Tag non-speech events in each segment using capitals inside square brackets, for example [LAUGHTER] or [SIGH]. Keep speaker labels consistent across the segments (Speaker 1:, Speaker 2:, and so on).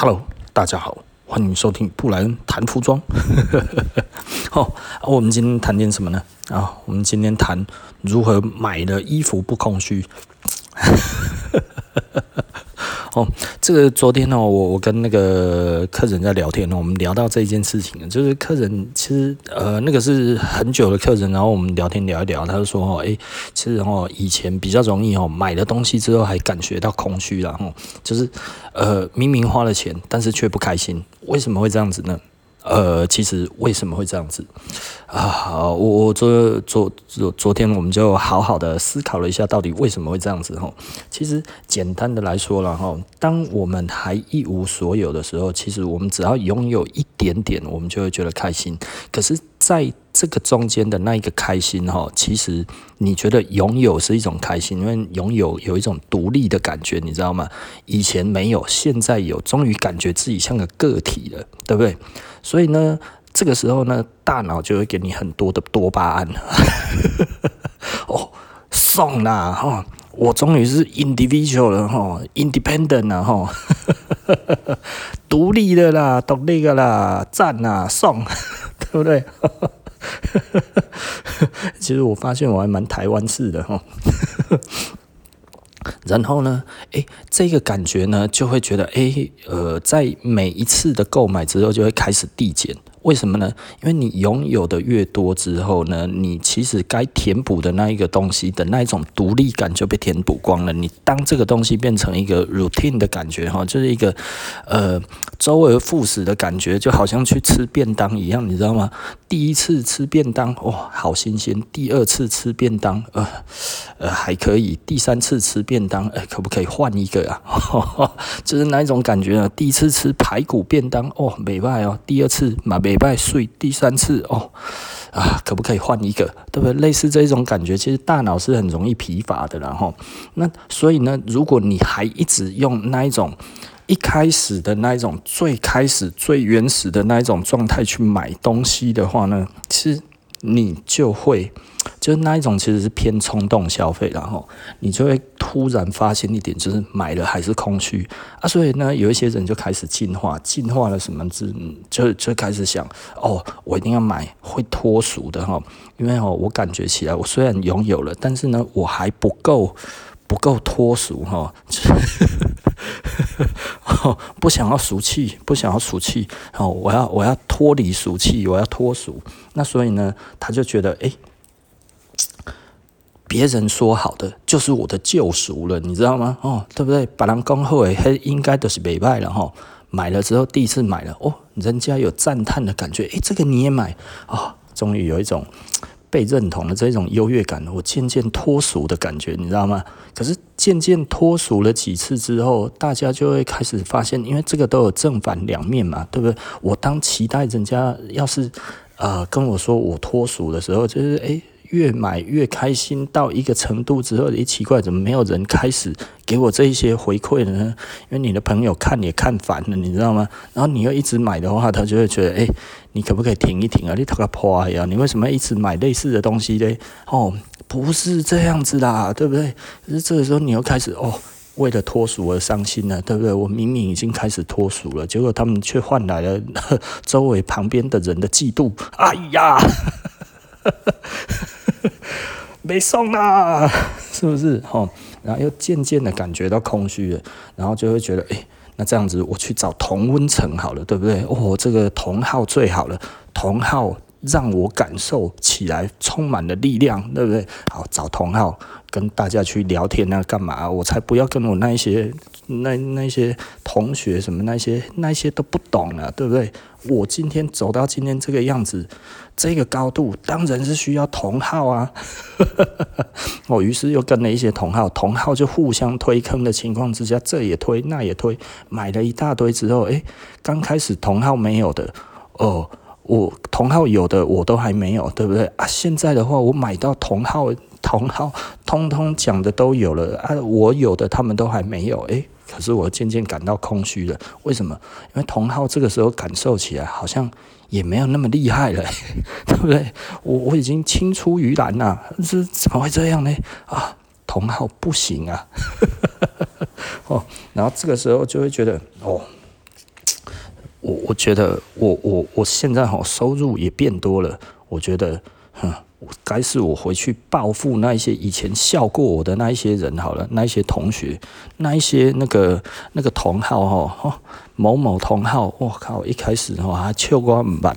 Speaker 1: Hello，大家好，欢迎收听布莱恩谈服装。好，[LAUGHS] 我们今天谈点什么呢？啊，我们今天谈如何买的衣服不空虚。哦，这个昨天呢，我我跟那个客人在聊天呢，我们聊到这一件事情，就是客人其实呃那个是很久的客人，然后我们聊天聊一聊，他就说哦，诶，其实哦以前比较容易哦买了东西之后还感觉到空虚，然后就是呃明明花了钱，但是却不开心，为什么会这样子呢？呃，其实为什么会这样子啊？我我昨昨昨昨天我们就好好的思考了一下，到底为什么会这样子哈？其实简单的来说了哈，当我们还一无所有的时候，其实我们只要拥有一点点，我们就会觉得开心。可是，在这个中间的那一个开心哈，其实你觉得拥有是一种开心，因为拥有有一种独立的感觉，你知道吗？以前没有，现在有，终于感觉自己像个个体了，对不对？所以呢，这个时候呢，大脑就会给你很多的多巴胺。[LAUGHS] 哦，送啦哈，我终于是 individual 了哈，independent 了哈，[LAUGHS] 独立的啦，独立的啦，赞啦，送，[LAUGHS] 对不对？[LAUGHS] 其实我发现我还蛮台湾式的哈。然后呢，诶，这个感觉呢，就会觉得，诶，呃，在每一次的购买之后，就会开始递减。为什么呢？因为你拥有的越多之后呢，你其实该填补的那一个东西的那一种独立感就被填补光了。你当这个东西变成一个 routine 的感觉哈，就是一个呃周而复始的感觉，就好像去吃便当一样，你知道吗？第一次吃便当哇，好新鲜；第二次吃便当呃呃还可以；第三次吃便当，哎，可不可以换一个啊？呵 [LAUGHS] 呵就是那一种感觉呢？第一次吃排骨便当哦，没办法哦；第二次马没拜睡，第三次哦，啊，可不可以换一个？对不对？类似这种感觉，其实大脑是很容易疲乏的，然后那所以呢，如果你还一直用那一种一开始的那一种最开始最原始的那一种状态去买东西的话呢，其实你就会。就是那一种其实是偏冲动消费，然后你就会突然发现一点，就是买了还是空虚啊。所以呢，有一些人就开始进化，进化了什么字？就就开始想哦，我一定要买会脱俗的哈，因为哦，我感觉起来我虽然拥有了，但是呢，我还不够不够脱俗哈，[LAUGHS] 哦不想要俗气，不想要俗气哦，我要我要脱离俗气，我要脱俗。那所以呢，他就觉得哎。别人说好的就是我的救赎了，你知道吗？哦，对不对？把人恭贺诶，应该都是没败了哈。买了之后，第一次买了哦，人家有赞叹的感觉，诶，这个你也买啊？哦，终于有一种被认同的这种优越感，我渐渐脱俗的感觉，你知道吗？可是渐渐脱俗了几次之后，大家就会开始发现，因为这个都有正反两面嘛，对不对？我当期待人家要是呃跟我说我脱俗的时候，就是诶。越买越开心到一个程度之后，诶，奇怪，怎么没有人开始给我这一些回馈了呢？因为你的朋友看也看烦了，你知道吗？然后你又一直买的话，他就会觉得，诶，你可不可以停一停啊？你他个破呀！你为什么一直买类似的东西嘞？哦，不是这样子啦，对不对？可是这个时候你又开始哦，为了脱俗而伤心了，对不对？我明明已经开始脱俗了，结果他们却换来了 [LAUGHS] 周围旁边的人的嫉妒。哎呀！[LAUGHS] 没送啦，[LAUGHS] 是不是？吼，然后又渐渐的感觉到空虚了，然后就会觉得，哎，那这样子我去找同温层好了，对不对？哦，这个同号最好了，同号让我感受起来充满了力量，对不对？好，找同号跟大家去聊天啊，干嘛？我才不要跟我那一些那那些同学什么那些那些都不懂了，对不对？我今天走到今天这个样子。这个高度当然是需要同号啊！[LAUGHS] 我于是又跟了一些同号，同号就互相推坑的情况之下，这也推那也推，买了一大堆之后，诶，刚开始同号没有的哦，我同号有的我都还没有，对不对啊？现在的话，我买到同号同好通通讲的都有了啊，我有的他们都还没有，诶，可是我渐渐感到空虚了。为什么？因为同好这个时候感受起来好像。也没有那么厉害了，[LAUGHS] 对不对？我我已经青出于蓝了，这怎么会这样呢？啊，同号不行啊！[LAUGHS] 哦，然后这个时候就会觉得，哦，我我觉得我我我现在哈收入也变多了，我觉得哼。该是我回去报复那一些以前笑过我的那一些人好了，那一些同学，那一些那个那个同好哈，某某同好，我靠，一开始哈还笑我唔捌，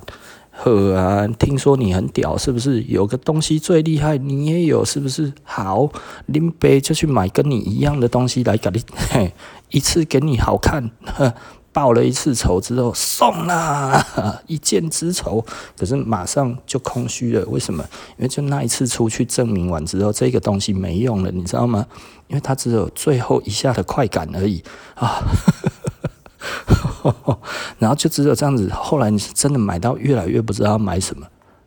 Speaker 1: 呵啊，听说你很屌，是不是？有个东西最厉害，你也有，是不是？好，林北就去买跟你一样的东西来给你，嘿，一次给你好看，呵。报了一次仇之后送啦，[LAUGHS] 一箭之仇，可是马上就空虚了。为什么？因为就那一次出去证明完之后，这个东西没用了，你知道吗？因为它只有最后一下的快感而已啊。[LAUGHS] 然后就只有这样子，后来你是真的买到越来越不知道买什么。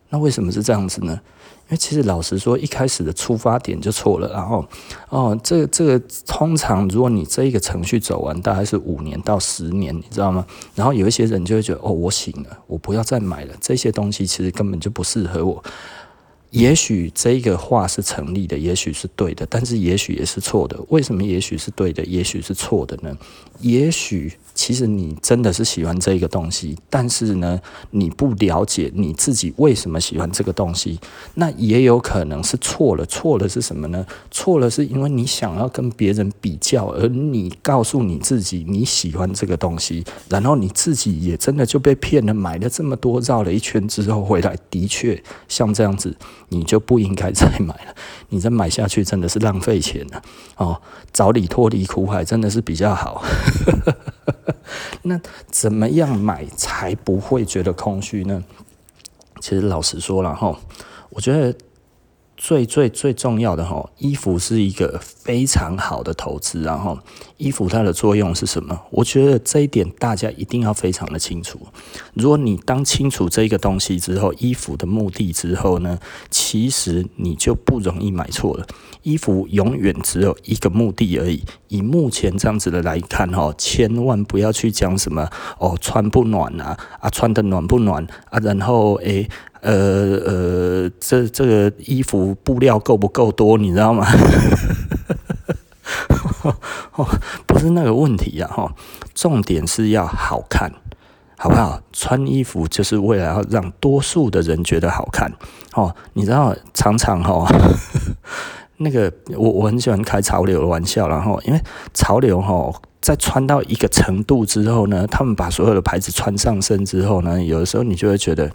Speaker 1: 那为什么是这样子呢？因为其实老实说，一开始的出发点就错了。然后，哦，这个这个通常，如果你这一个程序走完，大概是五年到十年，你知道吗？然后有一些人就会觉得，哦，我醒了，我不要再买了，这些东西其实根本就不适合我。也许这个话是成立的，也许是对的，但是也许也是错的。为什么也许是对的，也许是错的呢？也许。其实你真的是喜欢这个东西，但是呢，你不了解你自己为什么喜欢这个东西，那也有可能是错了。错了是什么呢？错了是因为你想要跟别人比较，而你告诉你自己你喜欢这个东西，然后你自己也真的就被骗了，买了这么多，绕了一圈之后回来，的确像这样子，你就不应该再买了。你再买下去真的是浪费钱了哦，早点脱离苦海真的是比较好。那怎么样买才不会觉得空虚呢？其实老实说了哈，我觉得最最最重要的哈，衣服是一个非常好的投资，然后衣服它的作用是什么？我觉得这一点大家一定要非常的清楚。如果你当清楚这个东西之后，衣服的目的之后呢，其实你就不容易买错了。衣服永远只有一个目的而已。以目前这样子的来看，哈，千万不要去讲什么哦，穿不暖啊，啊，穿的暖不暖啊，然后诶、呃呃，这这个衣服布料够不够多，你知道吗？[LAUGHS] 哦不是那个问题呀，哈，重点是要好看，好不好？穿衣服就是为了要让多数的人觉得好看，哦，你知道，常常哈。[LAUGHS] 那个我我很喜欢开潮流的玩笑，然后因为潮流哈，在穿到一个程度之后呢，他们把所有的牌子穿上身之后呢，有的时候你就会觉得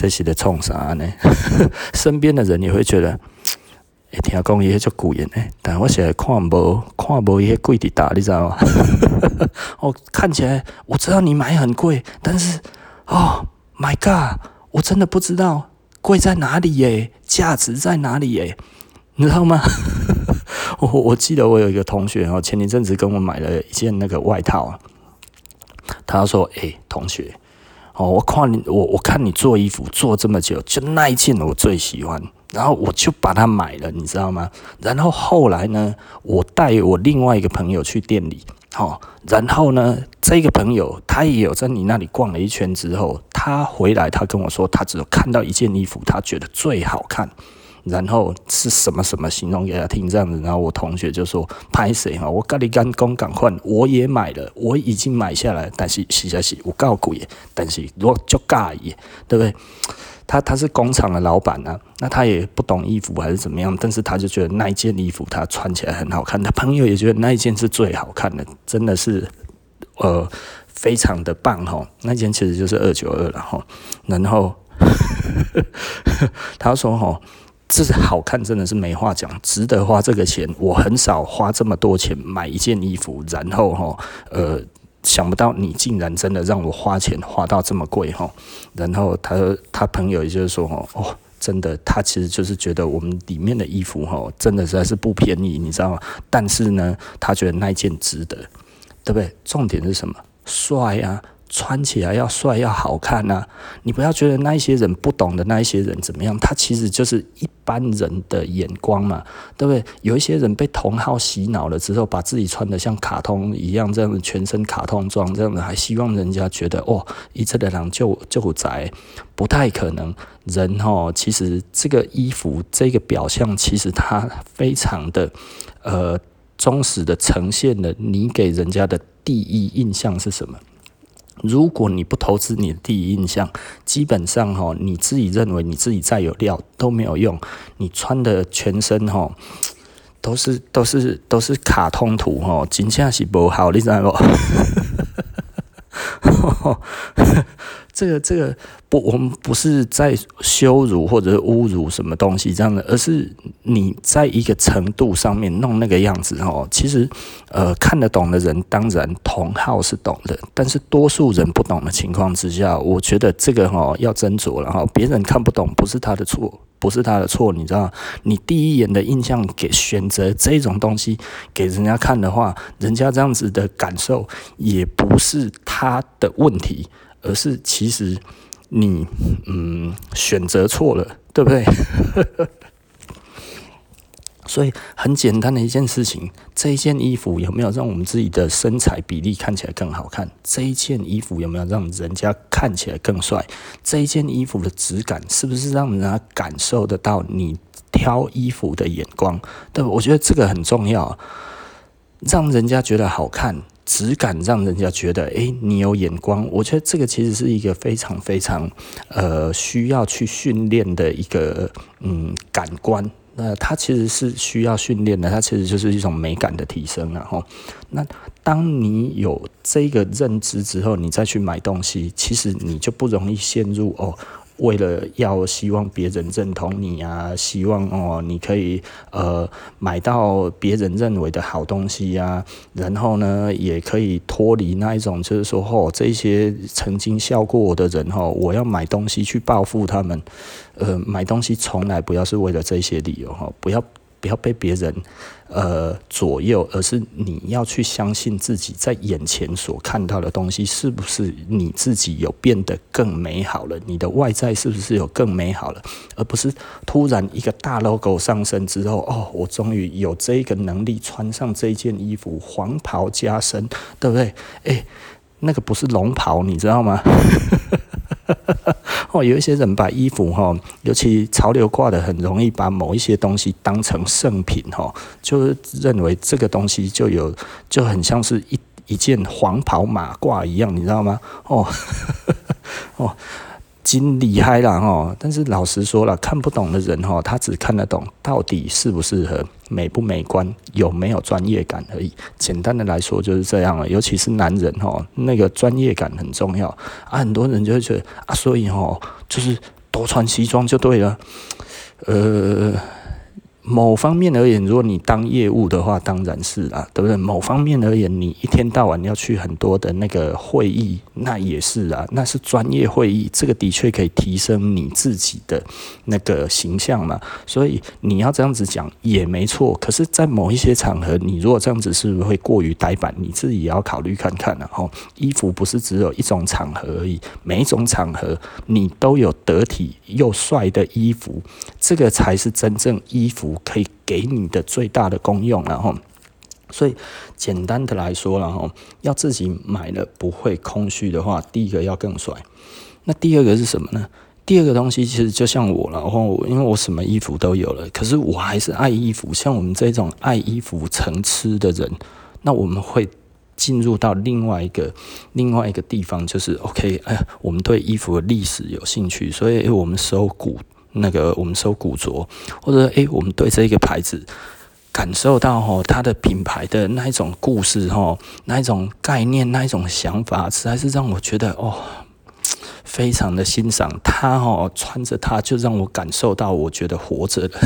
Speaker 1: 这是在冲啥呢？[LAUGHS] 身边的人也会觉得，哎，听讲伊迄种贵的呢，但我现在看无看无伊迄贵的大，你知道吗？[LAUGHS] 哦，看起来我知道你买很贵，但是哦，My God，我真的不知道贵在哪里耶，价值在哪里耶？你知道吗？[LAUGHS] 我我记得我有一个同学哦，前一阵子跟我买了一件那个外套，他说：“诶、同学，哦，我看你，我我看你做衣服做这么久，就那一件我最喜欢，然后我就把它买了，你知道吗？然后后来呢，我带我另外一个朋友去店里，哦，然后呢，这个朋友他也有在你那里逛了一圈之后，他回来，他跟我说，他只有看到一件衣服，他觉得最好看。”然后是什么什么形容给他听这样子，然后我同学就说：“拍谁哈？我跟你讲讲赶快，我也买了，我已经买下来，但是实在是我告贵，但是我就介意，对不对？他他是工厂的老板啊，那他也不懂衣服还是怎么样，但是他就觉得那一件衣服他穿起来很好看，他朋友也觉得那一件是最好看的，真的是呃非常的棒哈。那件其实就是二九二了哈，然后 [LAUGHS] 他说哈。”这是好看，真的是没话讲，值得花这个钱。我很少花这么多钱买一件衣服，然后哈，呃，想不到你竟然真的让我花钱花到这么贵哈。然后他他朋友也就是说哦，真的，他其实就是觉得我们里面的衣服哈，真的实在是不便宜，你知道吗？但是呢，他觉得那件值得，对不对？重点是什么？帅啊！穿起来要帅要好看呐、你不要觉得那一些人不懂的那一些人怎么样，他其实就是一般人的眼光嘛，对不对？有一些人被同好洗脑了之后，把自己穿得像卡通一样，这样子全身卡通装，这样子还希望人家觉得哦，一这的人就就宅，不太可能。人哦，其实这个衣服这个表象，其实它非常的呃忠实的呈现了你给人家的第一印象是什么。如果你不投资你的第一印象，基本上哈，你自己认为你自己再有料都没有用。你穿的全身哈，都是都是都是卡通图哈，真正是不好，你知道不？[LAUGHS] 这个这个不，我们不是在羞辱或者是侮辱什么东西这样的，而是你在一个程度上面弄那个样子哦。其实，呃，看得懂的人当然同好是懂的，但是多数人不懂的情况之下，我觉得这个哦要斟酌了哈。别人看不懂不是他的错，不是他的错，你知道？你第一眼的印象给选择这种东西给人家看的话，人家这样子的感受也不是他的问题。[LAUGHS] 而是其实你嗯选择错了，对不对？[LAUGHS] 所以很简单的一件事情，这一件衣服有没有让我们自己的身材比例看起来更好看？这一件衣服有没有让人家看起来更帅？这一件衣服的质感是不是让人家感受得到你挑衣服的眼光？对，我觉得这个很重要，让人家觉得好看。质感让人家觉得，哎、你有眼光。我觉得这个其实是一个非常非常呃需要去训练的一个嗯感官。那它其实是需要训练的，它其实就是一种美感的提升。然后，那当你有这个认知之后，你再去买东西，其实你就不容易陷入哦。为了要希望别人认同你啊，希望哦你可以呃买到别人认为的好东西呀、啊，然后呢也可以脱离那一种就是说哦这些曾经笑过我的人哦，我要买东西去报复他们，呃买东西从来不要是为了这些理由哈，不要。不要被别人呃左右，而是你要去相信自己在眼前所看到的东西是不是你自己有变得更美好了？你的外在是不是有更美好了？而不是突然一个大 logo 上身之后，哦，我终于有这个能力穿上这件衣服，黄袍加身，对不对？诶，那个不是龙袍，你知道吗？[LAUGHS] 哦，有一些人把衣服哈，尤其潮流挂的很容易把某一些东西当成圣品哈，就是认为这个东西就有就很像是一一件黄袍马褂一样，你知道吗？哦，[LAUGHS] 哦。经厉害啦哦！但是老实说了，看不懂的人哦，他只看得懂到底适不适合、美不美观、有没有专业感而已。简单的来说就是这样了。尤其是男人哦，那个专业感很重要啊。很多人就会觉得啊，所以哦，就是多穿西装就对了，呃。某方面而言，如果你当业务的话，当然是啦，对不对？某方面而言，你一天到晚要去很多的那个会议，那也是啊，那是专业会议，这个的确可以提升你自己的那个形象嘛。所以你要这样子讲也没错。可是，在某一些场合，你如果这样子是不是会过于呆板？你自己也要考虑看看啊。吼，衣服不是只有一种场合而已，每一种场合你都有得体又帅的衣服，这个才是真正衣服。可以给你的最大的功用，然后，所以简单的来说，然后要自己买了不会空虚的话，第一个要更帅。那第二个是什么呢？第二个东西其实就像我，然后因为我什么衣服都有了，可是我还是爱衣服。像我们这种爱衣服成痴的人，那我们会进入到另外一个另外一个地方，就是 OK，哎，我们对衣服的历史有兴趣，所以我们收古。那个我们收古着，或者诶、我们对这一个牌子感受到吼，它的品牌的那一种故事吼，那一种概念，那一种想法，实在是让我觉得哦，非常的欣赏。它哦穿着它，就让我感受到我觉得活着的。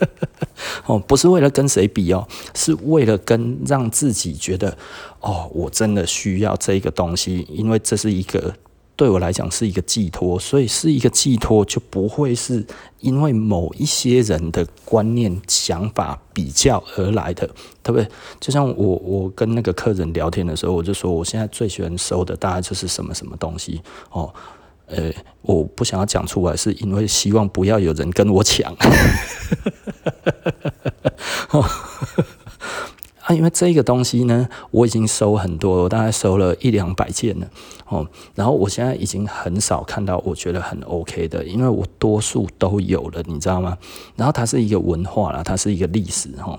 Speaker 1: [LAUGHS] 哦，不是为了跟谁比哦，是为了跟让自己觉得哦，我真的需要这一个东西，因为这是一个。对我来讲是一个寄托，所以是一个寄托，就不会是因为某一些人的观念、想法比较而来的，对不对？就像我我跟那个客人聊天的时候，我就说我现在最喜欢收的大概就是什么什么东西哦，呃，我不想要讲出来，是因为希望不要有人跟我抢。啊，因为这个东西呢，我已经收很多，我大概收了一两百件了哦。然后我现在已经很少看到我觉得很 OK 的，因为我多数都有了，你知道吗？然后它是一个文化啦，它是一个历史哈。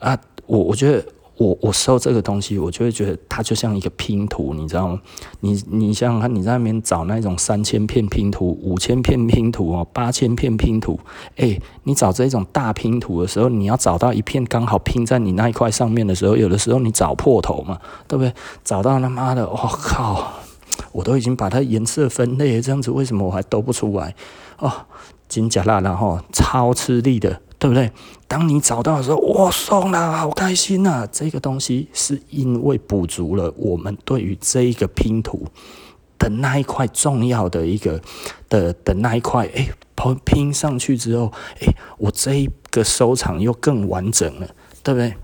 Speaker 1: 啊，我我觉得我我收这个东西，我就会觉得它就像一个拼图，你知道吗？你你想想看，你在那边找那种三千片拼图、五千片拼图哦、八千片拼图，哎，你找这种大拼图的时候，你要找到一片刚好拼在你那一块上面的时候，有的时候你找破头嘛，对不对？找到他妈的，我、靠，我都已经把它颜色分类这样子，为什么我还兜不出来？哦，金甲辣，然后超吃力的。对不对？当你找到的时候，哇，送了，好开心呐！这个东西是因为补足了我们对于这一个拼图的那一块重要的一个的的那一块，哎，拼上去之后，哎，我这一个收藏又更完整了，对不对？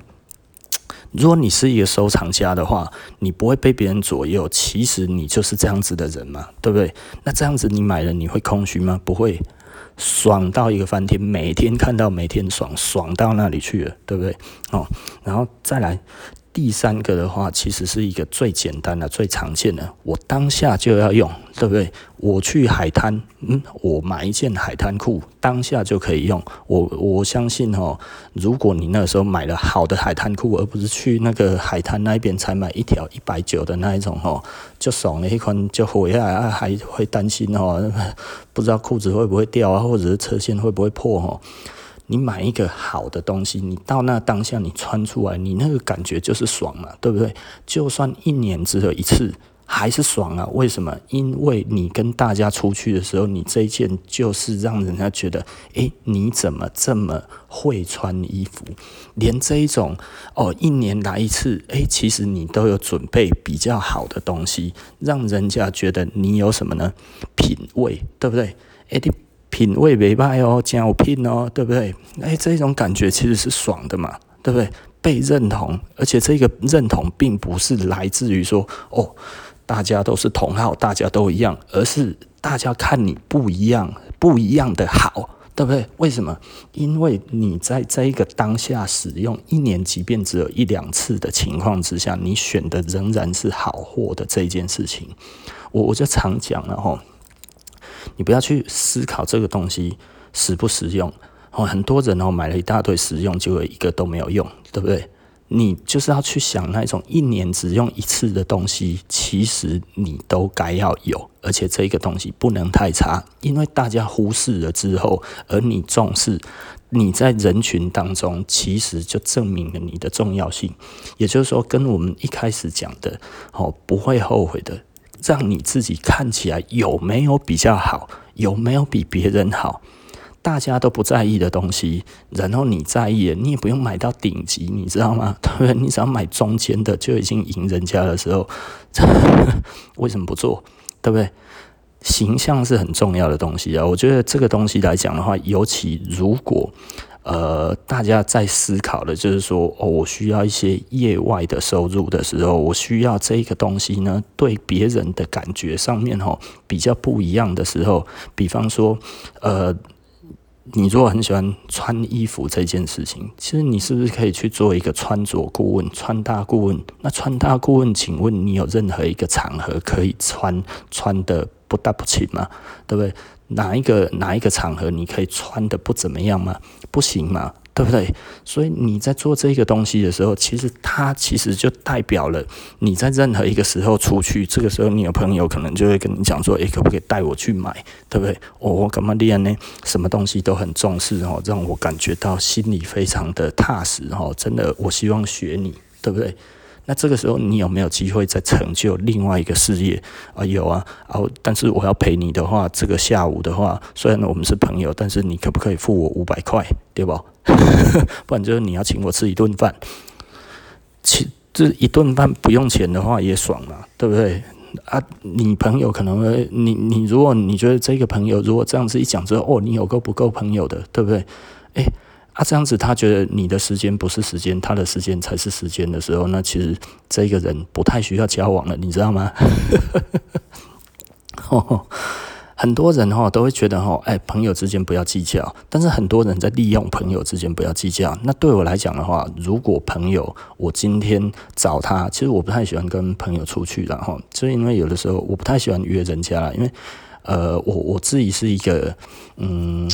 Speaker 1: 如果你是一个收藏家的话，你不会被别人左右，其实你就是这样子的人嘛，对不对？那这样子你买了你会空虚吗？不会。爽到一个翻天，每天看到每天爽，爽到那里去了，对不对？哦，然后再来第三个的话，其实是一个最简单的、最常见的，我当下就要用，对不对？我去海滩，嗯，我买一件海滩裤，当下就可以用。我我相信哦，如果你那时候买了好的海滩裤，而不是去那个海滩那边才买一条一百九的那一种哦，就爽了一款就回来啊还会担心哦，[LAUGHS] 不知道裤子会不会掉啊，或者是车线会不会破哦。你买一个好的东西，你到那当下你穿出来，你那个感觉就是爽嘛，对不对？就算一年只有一次。还是爽啊？为什么？因为你跟大家出去的时候，你这一件就是让人家觉得，诶，你怎么这么会穿衣服？连这一种哦，一年来一次，诶，其实你都有准备比较好的东西，让人家觉得你有什么呢？品味，对不对？诶，你品味没败哦，真有品哦，对不对？诶，这种感觉其实是爽的嘛，对不对？被认同，而且这个认同并不是来自于说，哦。大家都是同好，大家都一样，而是大家看你不一样，不一样的好，对不对？为什么？因为你在这一个当下使用一年，即便只有一两次的情况之下，你选的仍然是好货的这件事情，我我就常讲了吼，你不要去思考这个东西实不实用哦，很多人哦买了一大堆实用，结果一个都没有用，对不对？你就是要去想那种一年只用一次的东西，其实你都该要有，而且这个东西不能太差，因为大家忽视了之后，而你重视，你在人群当中，其实就证明了你的重要性。也就是说，跟我们一开始讲的，哦，不会后悔的，让你自己看起来有没有比较好，有没有比别人好。大家都不在意的东西，然后你在意，你也不用买到顶级，你知道吗？[LAUGHS] 对不对？你只要买中间的就已经赢人家的时候，[LAUGHS] 为什么不做？对不对？形象是很重要的东西啊。我觉得这个东西来讲的话，尤其如果呃大家在思考的就是说，哦，我需要一些业外的收入的时候，我需要这个东西呢，对别人的感觉上面哦比较不一样的时候，比方说呃。你如果很喜欢穿衣服这件事情，其实你是不是可以去做一个穿着顾问、穿搭顾问？那穿搭顾问，请问你有任何一个场合可以穿穿的不大不齐吗？对不对？哪一个哪一个场合你可以穿的不怎么样吗？不行吗？对不对？所以你在做这个东西的时候，其实它其实就代表了你在任何一个时候出去，这个时候你有朋友可能就会跟你讲说：“诶，可不可以带我去买？对不对？”哦，我干嘛练呢？什么东西都很重视哦，让我感觉到心里非常的踏实哦。真的，我希望学你，对不对？那这个时候你有没有机会再成就另外一个事业啊？有啊，然后但是我要陪你的话，这个下午的话，虽然呢我们是朋友，但是你可不可以付我五百块，对吧？[LAUGHS] 不然就是你要请我吃一顿饭，请这一顿饭不用钱的话也爽嘛，对不对？啊，你朋友可能会，你你如果你觉得这个朋友如果这样子一讲之后，哦，你有够不够朋友的，对不对？诶。啊，这样子他觉得你的时间不是时间，他的时间才是时间的时候，那其实这个人不太需要交往了，你知道吗？[LAUGHS] 很多人哈都会觉得哈，哎，朋友之间不要计较，但是很多人在利用朋友之间不要计较。那对我来讲的话，如果朋友我今天找他，其实我不太喜欢跟朋友出去，然后就因为有的时候我不太喜欢约人家，因为呃，我我自己是一个嗯。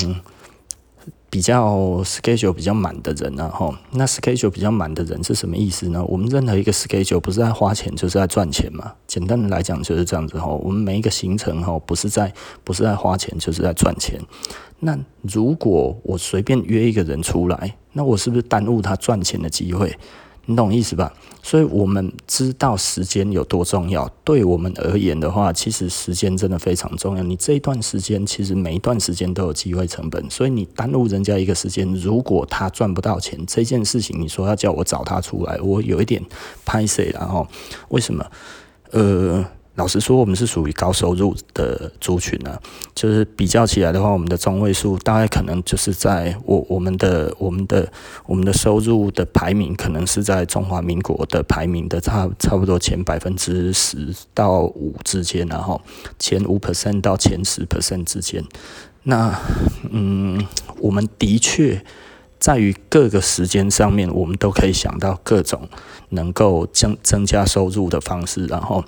Speaker 1: 比较 schedule 比较满的人呢，吼，那 schedule 比较满的人是什么意思呢？我们任何一个 schedule 不是在花钱，就是在赚钱嘛。简单的来讲就是这样子哈。我们每一个行程哈，不是在不是在花钱，就是在赚钱。那如果我随便约一个人出来，那我是不是耽误他赚钱的机会？你懂意思吧？所以我们知道时间有多重要。对我们而言的话，其实时间真的非常重要。你这一段时间，其实每一段时间都有机会成本。所以你耽误人家一个时间，如果他赚不到钱，这件事情你说要叫我找他出来，我有一点拍谁了哈。为什么？呃。老实说，我们是属于高收入的族群呢、啊。就是比较起来的话，我们的中位数大概可能就是在我我们的我们的我们的收入的排名，可能是在中华民国的排名的差差不多前百分之十到五之间，然后前五 percent 到前十 percent 之间。那嗯，我们的确。在于各个时间上面，我们都可以想到各种能够增增加收入的方式。然后，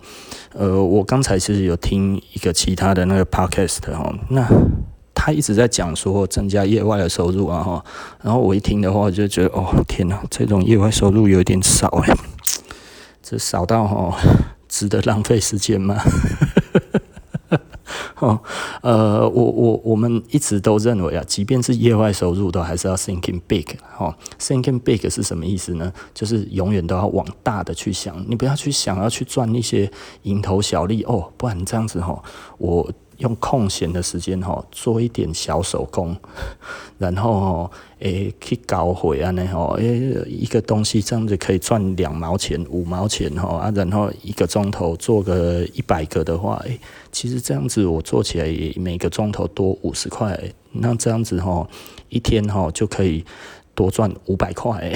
Speaker 1: 呃，我刚才其实有听一个其他的那个 podcast 哈，那他一直在讲说增加业外的收入啊哈，然后我一听的话，就觉得哦天哪，这种业外收入有点少哎，这少到哈值得浪费时间吗？哦，呃，我我我们一直都认为啊，即便是业外收入，都还是要 thinking big。哦，thinking big 是什么意思呢？就是永远都要往大的去想，你不要去想要去赚一些蝇头小利哦，不然这样子哈，我。用空闲的时间哈，做一点小手工，[LAUGHS] 然后，诶，去搞回啊，那吼，诶，一个东西这样子可以赚两毛钱、五毛钱哈啊，然后一个钟头做个一百个的话，诶，其实这样子我做起来也每个钟头多五十块，那这样子哈，一天哈就可以多赚五百块。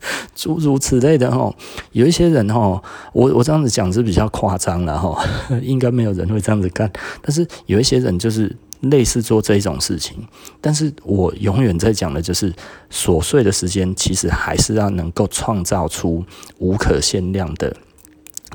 Speaker 1: [LAUGHS] 诸如此类的哈，有一些人哈，我我这样子讲是比较夸张了哈，应该没有人会这样子干。但是有一些人就是类似做这种事情，但是我永远在讲的就是琐碎的时间，其实还是要能够创造出无可限量的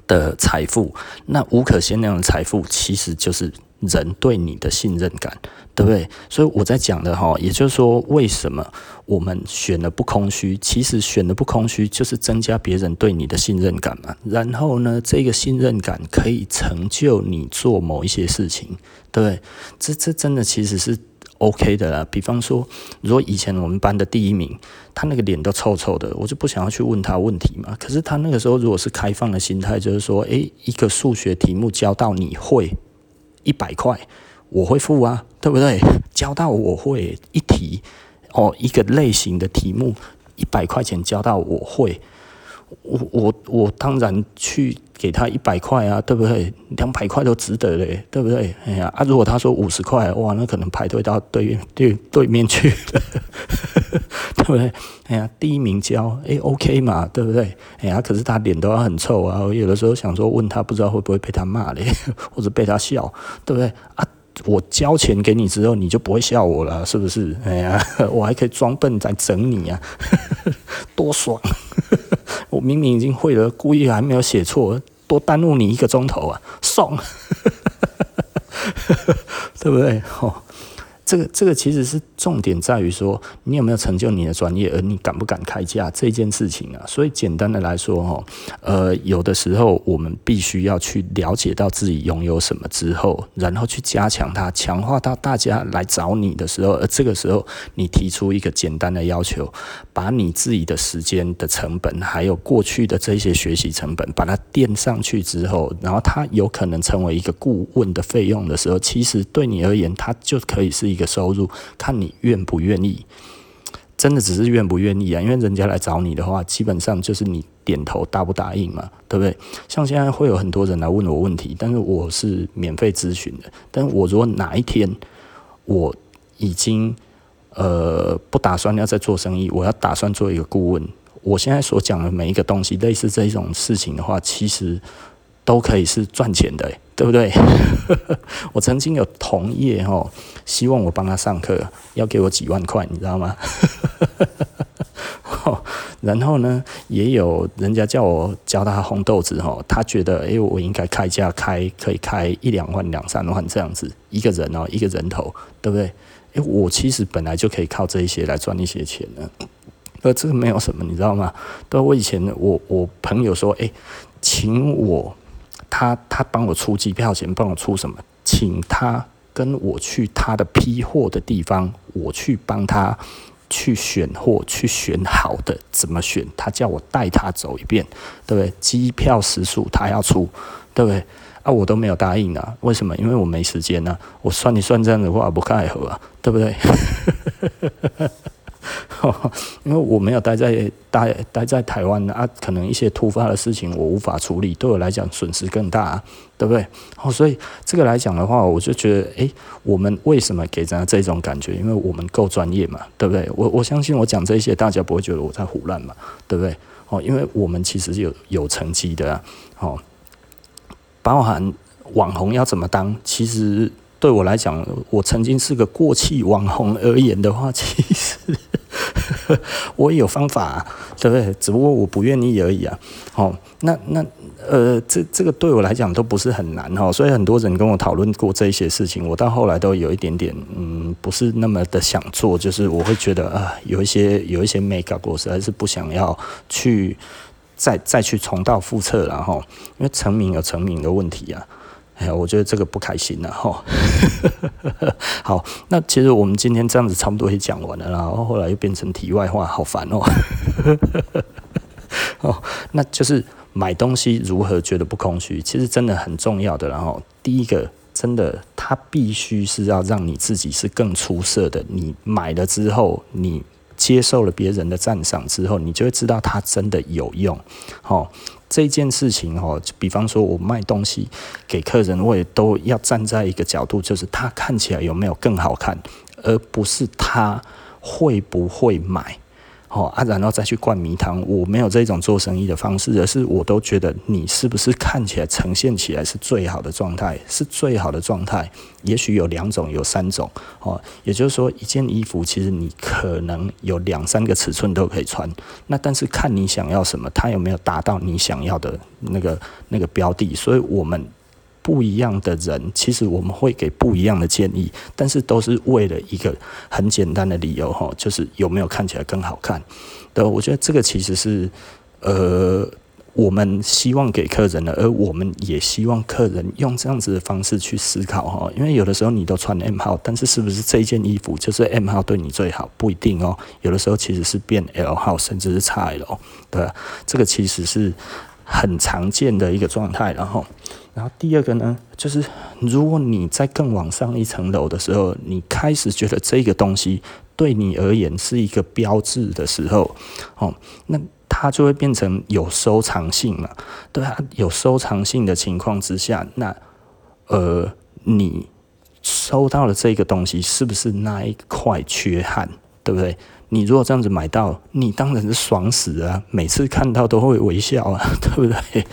Speaker 1: 的财富。那无可限量的财富，其实就是。人对你的信任感，对不对？所以我在讲的哈，也就是说，为什么我们选了不空虚？其实选了不空虚，就是增加别人对你的信任感嘛。然后呢，这个信任感可以成就你做某一些事情，对不对？这这真的其实是 OK 的啦。比方说，如果以前我们班的第一名，他那个脸都臭臭的，我就不想要去问他问题嘛。可是他那个时候如果是开放的心态，就是说，诶，一个数学题目教到你会。一百块，我会付啊，对不对？[LAUGHS] 交到我会一题哦，一个类型的题目，一百块钱交到我会，我我我当然去给他一百块啊，对不对？两百块都值得嘞，对不对？哎呀啊，如果他说五十块，哇，那可能排队到对面对对面去了，[LAUGHS] 对不对？哎呀，第一名交，哎，OK 嘛，对不对？哎呀，可是他脸都要很臭啊，我有的时候想说问他，不知道会不会被他骂嘞，[LAUGHS] 或者被他笑，对不对？啊，我交钱给你之后，你就不会笑我了，是不是？哎呀，[LAUGHS] 我还可以装笨在整你啊，多爽！我明明已经会了，故意还没有写错。多耽误你一个钟头啊，爽，[LAUGHS] 对不对？哦。这个这个其实是重点在于说，你有没有成就你的专业，而你敢不敢开价这件事情啊。所以简单的来说，哈，呃，有的时候我们必须要去了解到自己拥有什么之后，然后去加强它，强化到大家来找你的时候，而这个时候你提出一个简单的要求，把你自己的时间的成本，还有过去的这些学习成本，把它垫上去之后，然后它有可能成为一个顾问的费用的时候，其实对你而言，它就可以是。一个收入，看你愿不愿意，真的只是愿不愿意啊？因为人家来找你的话，基本上就是你点头答不答应嘛，对不对？像现在会有很多人来问我问题，但是我是免费咨询的。但我如果哪一天我已经呃不打算要再做生意，我要打算做一个顾问，我现在所讲的每一个东西，类似这种事情的话，其实都可以是赚钱的。对不对？[LAUGHS] 我曾经有同业哦，希望我帮他上课，要给我几万块，你知道吗？[LAUGHS] 然后呢，也有人家叫我教他烘豆子哦，他觉得哎，我应该开价开可以开一两万、两三万这样子，一个人哦，一个人头，对不对？哎，我其实本来就可以靠这一些来赚一些钱的，那这个没有什么，你知道吗？对，我以前我我朋友说，哎，请我他他帮我出机票钱，帮我出什么，请他跟我去他的批货的地方，我去帮他去选货，去选好的，怎么选？他叫我带他走一遍，对不对？机票食宿他要出，对不对？啊，我都没有答应啊，为什么？因为我没时间啊。我算一算这样的话，不太合啊，对不对？[LAUGHS] 因为我没有待在待待在台湾啊，可能一些突发的事情我无法处理，对我来讲损失更大，对不对？哦，所以这个来讲的话，我就觉得，诶，我们为什么给人家这种感觉？因为我们够专业嘛，对不对？我我相信我讲这些，大家不会觉得我在胡乱嘛，对不对？哦，因为我们其实有有成绩的啊，哦。包含网红要怎么当？其实对我来讲，我曾经是个过气网红而言的话，其实我也有方法，对不对？只不过我不愿意而已啊。好，那那呃，这这个对我来讲都不是很难哈。所以很多人跟我讨论过这些事情，我到后来都有一点点嗯，不是那么的想做，就是我会觉得啊，有一些有一些没搞过，实在是不想要去。再再去重蹈覆辙，然后因为成名有成名的问题啊，哎呀，我觉得这个不开心了哈。[LAUGHS] 好，那其实我们今天这样子差不多也讲完了，然后后来又变成题外话，好烦哦。[LAUGHS] 哦，那就是买东西如何觉得不空虚，其实真的很重要的。然后第一个，真的它必须是要让你自己是更出色的。你买了之后，你。接受了别人的赞赏之后，你就会知道它真的有用。哦，这件事情哦，比方说我卖东西给客人，我也都要站在一个角度，就是他看起来有没有更好看，而不是他会不会买。哦啊，然后再去灌迷汤，我没有这种做生意的方式，而是我都觉得你是不是看起来呈现起来是最好的状态，是最好的状态。也许有两种，有三种，哦，也就是说，一件衣服其实你可能有两三个尺寸都可以穿，那但是看你想要什么，它有没有达到你想要的那个那个标的，所以我们。不一样的人，其实我们会给不一样的建议，但是都是为了一个很简单的理由哈，就是有没有看起来更好看。对，我觉得这个其实是呃，我们希望给客人的，而我们也希望客人用这样子的方式去思考哈。因为有的时候你都穿 M 号，但是是不是这一件衣服就是 M 号对你最好？不一定哦。有的时候其实是变 L 号，甚至是 XL，对？这个其实是。很常见的一个状态，然后，然后第二个呢，就是如果你在更往上一层楼的时候，你开始觉得这个东西对你而言是一个标志的时候，哦，那它就会变成有收藏性嘛，对啊，有收藏性的情况之下，那呃，你收到了这个东西，是不是那一块缺憾，对不对？你如果这样子买到，你当然是爽死啊！每次看到都会微笑啊，[LAUGHS] 对不对？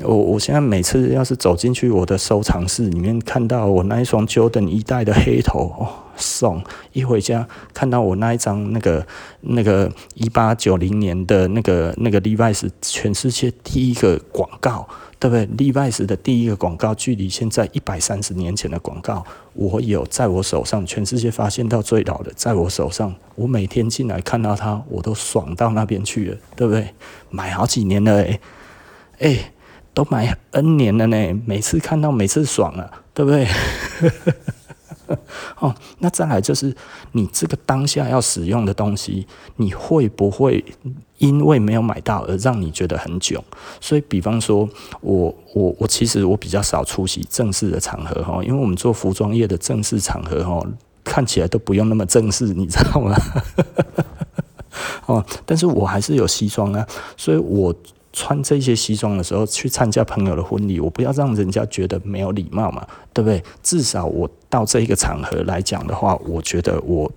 Speaker 1: 我我现在每次要是走进去我的收藏室里面，看到我那一双 Jordan 一代的黑头，哦，送一回家，看到我那一张那个那个一八九零年的那个那个 Levi's 全世界第一个广告。对不对？Levi's 的第一个广告，距离现在一百三十年前的广告，我有在我手上，全世界发现到最老的，在我手上，我每天进来看到它，我都爽到那边去了，对不对？买好几年了，诶，诶，都买 N 年了呢，每次看到，每次爽啊，对不对？[LAUGHS] 哦，那再来就是你这个当下要使用的东西，你会不会因为没有买到而让你觉得很囧？所以，比方说我我我其实我比较少出席正式的场合哈，因为我们做服装业的正式场合哈，看起来都不用那么正式，你知道吗？[LAUGHS] 哦，但是我还是有西装啊，所以我。穿这些西装的时候去参加朋友的婚礼，我不要让人家觉得没有礼貌嘛，对不对？至少我到这一个场合来讲的话，我觉得我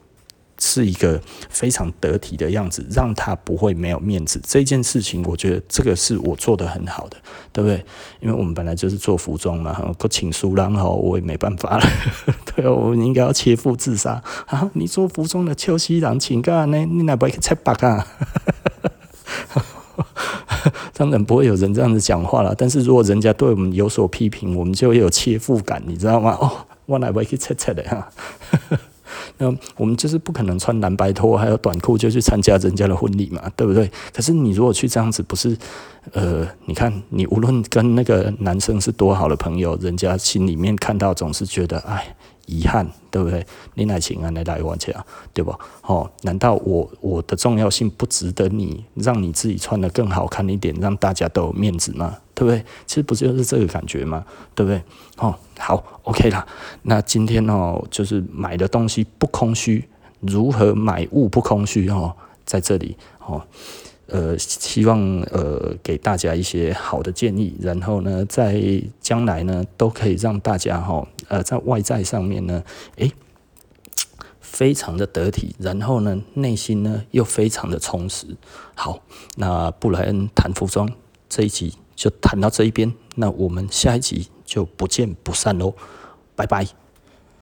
Speaker 1: 是一个非常得体的样子，让他不会没有面子。这件事情，我觉得这个是我做得很好的，对不对？因为我们本来就是做服装嘛，哈，请输然后我也没办法了，[LAUGHS] 对，我们应该要切腹自杀啊！你做服装的秋西郎，请干呢？你哪不会拆白啊？[LAUGHS] 当然不会有人这样子讲话了，但是如果人家对我们有所批评，我们就会有切腹感，你知道吗？哦，我来不去切切的哈。那我们就是不可能穿蓝白拖还有短裤就去参加人家的婚礼嘛，对不对？可是你如果去这样子，不是，呃，你看你无论跟那个男生是多好的朋友，人家心里面看到总是觉得，哎。遗憾，对不对？你来请啊，你来我家，对吧？哦，难道我我的重要性不值得你让你自己穿得更好看一点，让大家都有面子吗？对不对？其实不就是这个感觉吗？对不对？哦，好，OK 啦。那今天哦，就是买的东西不空虚，如何买物不空虚哦，在这里哦。呃，希望呃给大家一些好的建议，然后呢，在将来呢，都可以让大家哈，呃，在外在上面呢，诶，非常的得体，然后呢，内心呢又非常的充实。好，那布莱恩谈服装这一集就谈到这一边，那我们下一集就不见不散喽，拜拜。